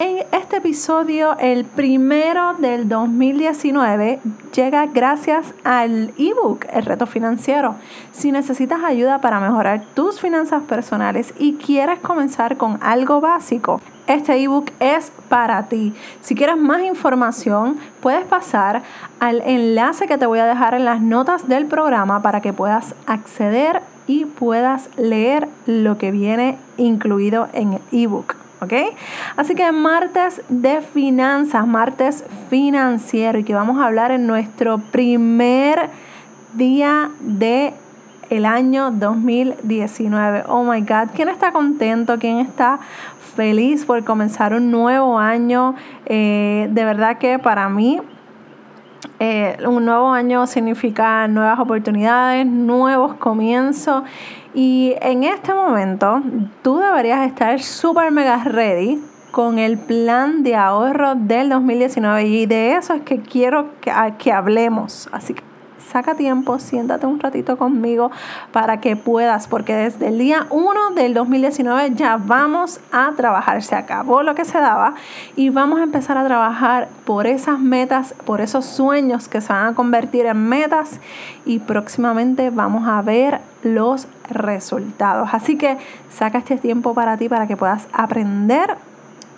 En este episodio, el primero del 2019, llega gracias al ebook El reto financiero. Si necesitas ayuda para mejorar tus finanzas personales y quieres comenzar con algo básico, este ebook es para ti. Si quieres más información, puedes pasar al enlace que te voy a dejar en las notas del programa para que puedas acceder y puedas leer lo que viene incluido en el ebook. ¿Ok? Así que martes de finanzas, martes financiero y que vamos a hablar en nuestro primer día de el año 2019. Oh my God, ¿quién está contento? ¿Quién está feliz por comenzar un nuevo año? Eh, de verdad que para mí eh, un nuevo año significa nuevas oportunidades, nuevos comienzos. Y en este momento tú deberías estar súper mega ready con el plan de ahorro del 2019 y de eso es que quiero que, que hablemos. Así que saca tiempo, siéntate un ratito conmigo para que puedas, porque desde el día 1 del 2019 ya vamos a trabajar, se acabó lo que se daba y vamos a empezar a trabajar por esas metas, por esos sueños que se van a convertir en metas y próximamente vamos a ver los resultados. Así que saca este tiempo para ti para que puedas aprender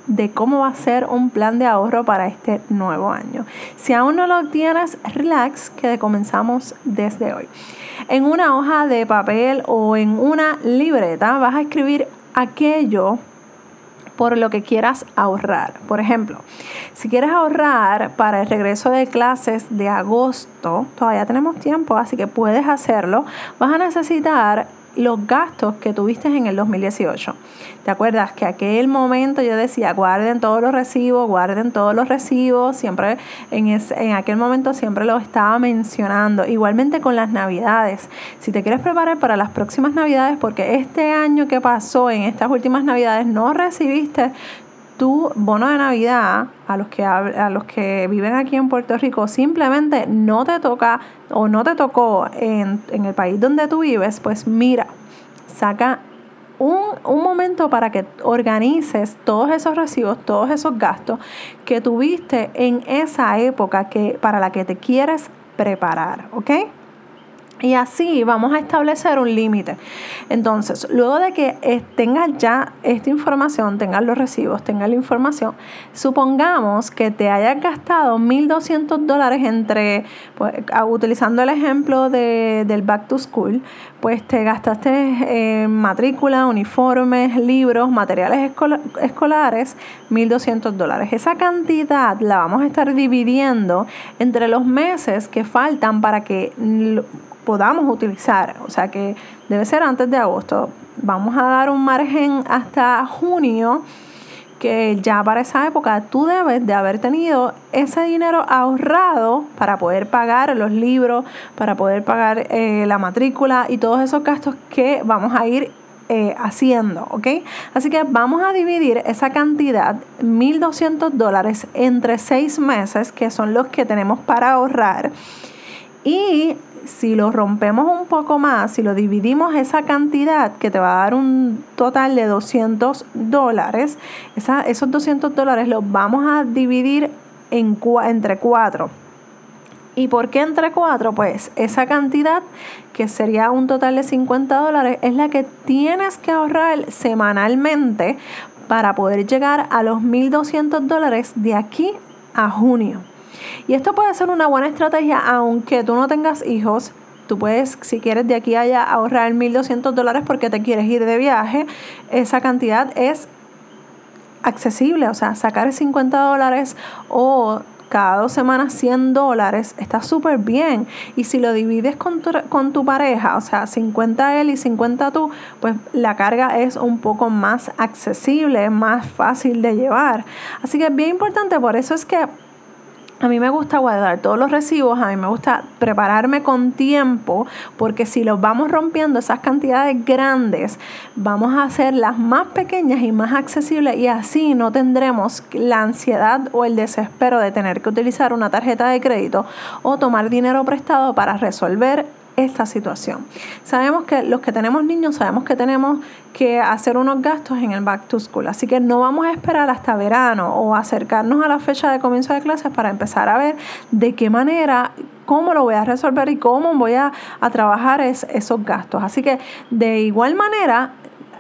de cómo va a ser un plan de ahorro para este nuevo año. Si aún no lo tienes, relax, que comenzamos desde hoy. En una hoja de papel o en una libreta vas a escribir aquello por lo que quieras ahorrar. Por ejemplo, si quieres ahorrar para el regreso de clases de agosto, todavía tenemos tiempo, así que puedes hacerlo. Vas a necesitar los gastos que tuviste en el 2018. ¿Te acuerdas que aquel momento yo decía, guarden todos los recibos, guarden todos los recibos? Siempre en, en aquel momento siempre lo estaba mencionando. Igualmente con las navidades. Si te quieres preparar para las próximas navidades, porque este año que pasó, en estas últimas navidades, no recibiste tu bono de Navidad a los que a los que viven aquí en Puerto Rico simplemente no te toca o no te tocó en, el país donde tú vives, pues mira, saca un, un, momento para que organices todos esos recibos, todos esos gastos que tuviste en esa época que, para la que te quieres preparar, ¿ok? Y así vamos a establecer un límite. Entonces, luego de que eh, tengas ya esta información, tengas los recibos, tengas la información, supongamos que te hayas gastado 1.200 dólares entre, pues, utilizando el ejemplo de, del back to school, pues te gastaste en matrícula, uniformes, libros, materiales escolares, 1.200 dólares. Esa cantidad la vamos a estar dividiendo entre los meses que faltan para que podamos utilizar. O sea que debe ser antes de agosto. Vamos a dar un margen hasta junio que ya para esa época tú debes de haber tenido ese dinero ahorrado para poder pagar los libros, para poder pagar eh, la matrícula y todos esos gastos que vamos a ir eh, haciendo, ¿ok? Así que vamos a dividir esa cantidad, 1.200 dólares, entre seis meses, que son los que tenemos para ahorrar. Y si lo rompemos un poco más, si lo dividimos esa cantidad que te va a dar un total de 200 dólares, esos 200 dólares los vamos a dividir en, entre cuatro. ¿Y por qué entre cuatro? Pues esa cantidad, que sería un total de 50 dólares, es la que tienes que ahorrar semanalmente para poder llegar a los 1.200 dólares de aquí a junio. Y esto puede ser una buena estrategia aunque tú no tengas hijos. Tú puedes, si quieres de aquí a allá, ahorrar 1.200 dólares porque te quieres ir de viaje. Esa cantidad es accesible, o sea, sacar 50 dólares o cada dos semanas 100 dólares está súper bien. Y si lo divides con tu, con tu pareja, o sea, 50 él y 50 tú, pues la carga es un poco más accesible, más fácil de llevar. Así que es bien importante, por eso es que a mí me gusta guardar todos los recibos, a mí me gusta prepararme con tiempo, porque si los vamos rompiendo esas cantidades grandes, vamos a hacerlas más pequeñas y más accesibles y así no tendremos la ansiedad o el desespero de tener que utilizar una tarjeta de crédito o tomar dinero prestado para resolver esta situación. Sabemos que los que tenemos niños sabemos que tenemos que hacer unos gastos en el back to school, así que no vamos a esperar hasta verano o acercarnos a la fecha de comienzo de clases para empezar a ver de qué manera cómo lo voy a resolver y cómo voy a, trabajar esos gastos. Así que de igual manera,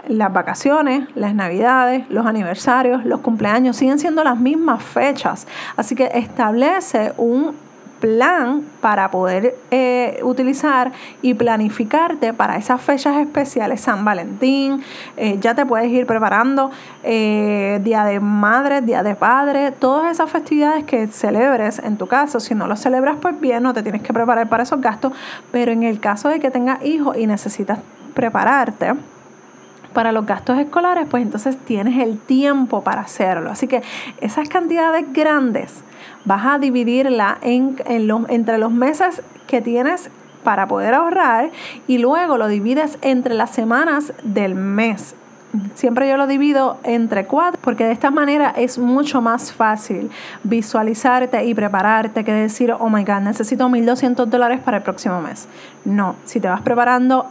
las vacaciones, las navidades, los aniversarios, los cumpleaños siguen siendo las mismas fechas. Así que establece un plan para poder eh, utilizar y planificarte para esas fechas especiales, San Valentín, eh, ya te puedes ir preparando eh, Día de Madre, Día de Padre, todas esas festividades que celebres en tu caso, si no lo celebras pues bien, no te tienes que preparar para esos gastos, pero en el caso de que tengas hijos y necesitas prepararte, para los gastos escolares, pues entonces tienes el tiempo para hacerlo. Así que esas cantidades grandes vas a dividirla en, entre los meses que tienes para poder ahorrar y luego lo divides entre las semanas del mes. Siempre yo lo divido entre cuatro porque de esta manera es mucho más fácil visualizarte y prepararte que decir, oh my god, necesito 1.200 dólares para el próximo mes. No, si te vas preparando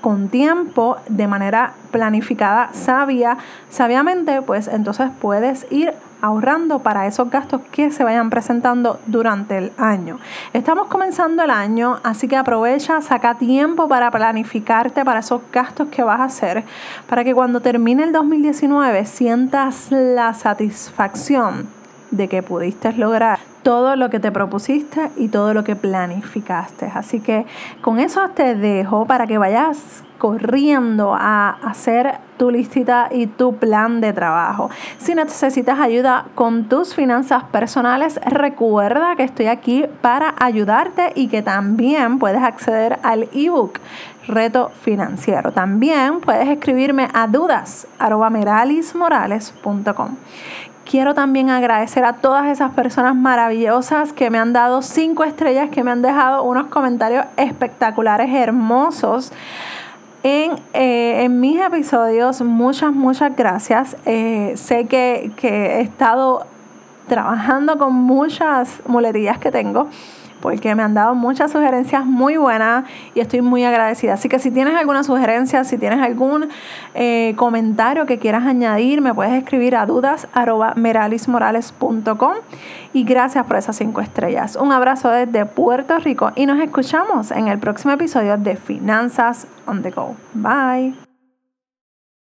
con tiempo, de manera planificada, sabia, sabiamente, pues entonces puedes ir ahorrando para esos gastos que se vayan presentando durante el año. Estamos comenzando el año, así que aprovecha, saca tiempo para planificarte para esos gastos que vas a hacer, para que cuando termine el 2019 sientas la satisfacción de que pudiste lograr todo lo que te propusiste y todo lo que planificaste. Así que con eso te dejo para que vayas corriendo a hacer tu listita y tu plan de trabajo. Si necesitas ayuda con tus finanzas personales, recuerda que estoy aquí para ayudarte y que también puedes acceder al ebook Reto Financiero. También puedes escribirme a dudas Quiero también agradecer a todas esas personas maravillosas que me han dado cinco estrellas, que me han dejado unos comentarios espectaculares, hermosos. En, eh, mis episodios. Muchas, muchas gracias. Eh, sé que, que he estado trabajando con muchas muletillas que tengo porque me han dado muchas sugerencias muy buenas y estoy muy agradecida. Así que si tienes alguna sugerencia, si tienes algún eh, comentario que quieras añadir, me puedes escribir a dudas.meralismorales.com y gracias por esas cinco estrellas. Un abrazo desde Puerto Rico y nos escuchamos en el próximo episodio de Finanzas on the Go. Bye.